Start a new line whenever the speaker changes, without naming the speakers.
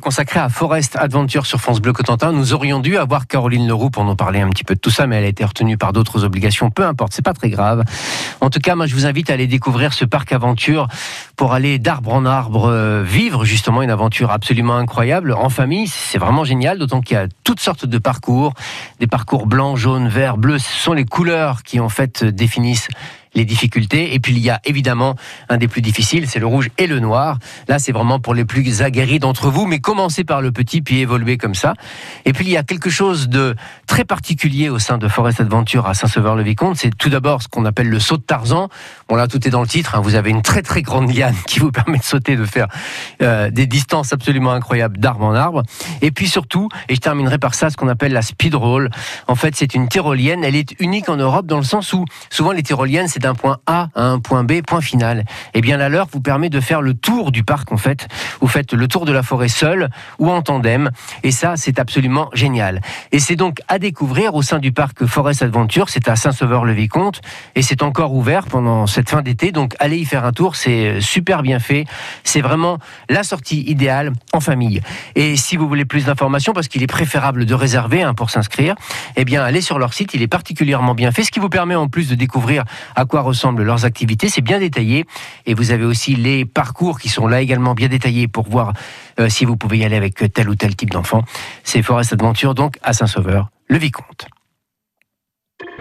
consacré à Forest Adventure sur France Bleu Cotentin. Nous aurions dû avoir Caroline Leroux pour nous parler un petit peu de tout ça, mais elle a été retenue par d'autres obligations. Peu importe, c'est pas très grave. En tout cas, moi, je vous invite à aller découvrir ce parc aventure pour aller d'arbre en arbre euh, vivre justement une aventure absolument incroyable en famille. C'est vraiment génial, d'autant qu'il y a toutes sortes de parcours, des parcours blancs, jaunes, verts, bleus. Ce sont les couleurs qui en fait définissent les difficultés. Et puis il y a évidemment un des plus difficiles, c'est le rouge et le noir. Là, c'est vraiment pour les plus aguerris d'entre vous, mais commencez par le petit, puis évoluez comme ça. Et puis il y a quelque chose de très particulier au sein de Forest Adventure à Saint-Sauveur-le-Vicomte. C'est tout d'abord ce qu'on appelle le saut de Tarzan. Bon là, tout est dans le titre. Hein. Vous avez une très très grande liane qui vous permet de sauter, de faire euh, des distances absolument incroyables d'arbre en arbre. Et puis surtout, et je terminerai par ça, ce qu'on appelle la speed roll. En fait, c'est une tyrolienne. Elle est unique en Europe dans le sens où souvent les tyroliennes, c'est d'un point A à un point B, point final. Eh bien, la leur vous permet de faire le tour du parc, en fait. Vous faites le tour de la forêt seul ou en tandem. Et ça, c'est absolument génial. Et c'est donc à découvrir au sein du parc Forest Adventure. C'est à Saint-Sauveur-le-Vicomte. Et c'est encore ouvert pendant cette fin d'été. Donc, allez y faire un tour. C'est super bien fait. C'est vraiment la sortie idéale en famille. Et si vous voulez plus d'informations, parce qu'il est préférable de réserver hein, pour s'inscrire, eh bien, allez sur leur site. Il est particulièrement bien fait, ce qui vous permet en plus de découvrir à quoi ressemblent leurs activités. C'est bien détaillé. Et vous avez aussi les parcours qui sont là également bien détaillés pour voir euh, si vous pouvez y aller avec tel ou tel type d'enfant. C'est Forest Adventure, donc à Saint-Sauveur, le Vicomte.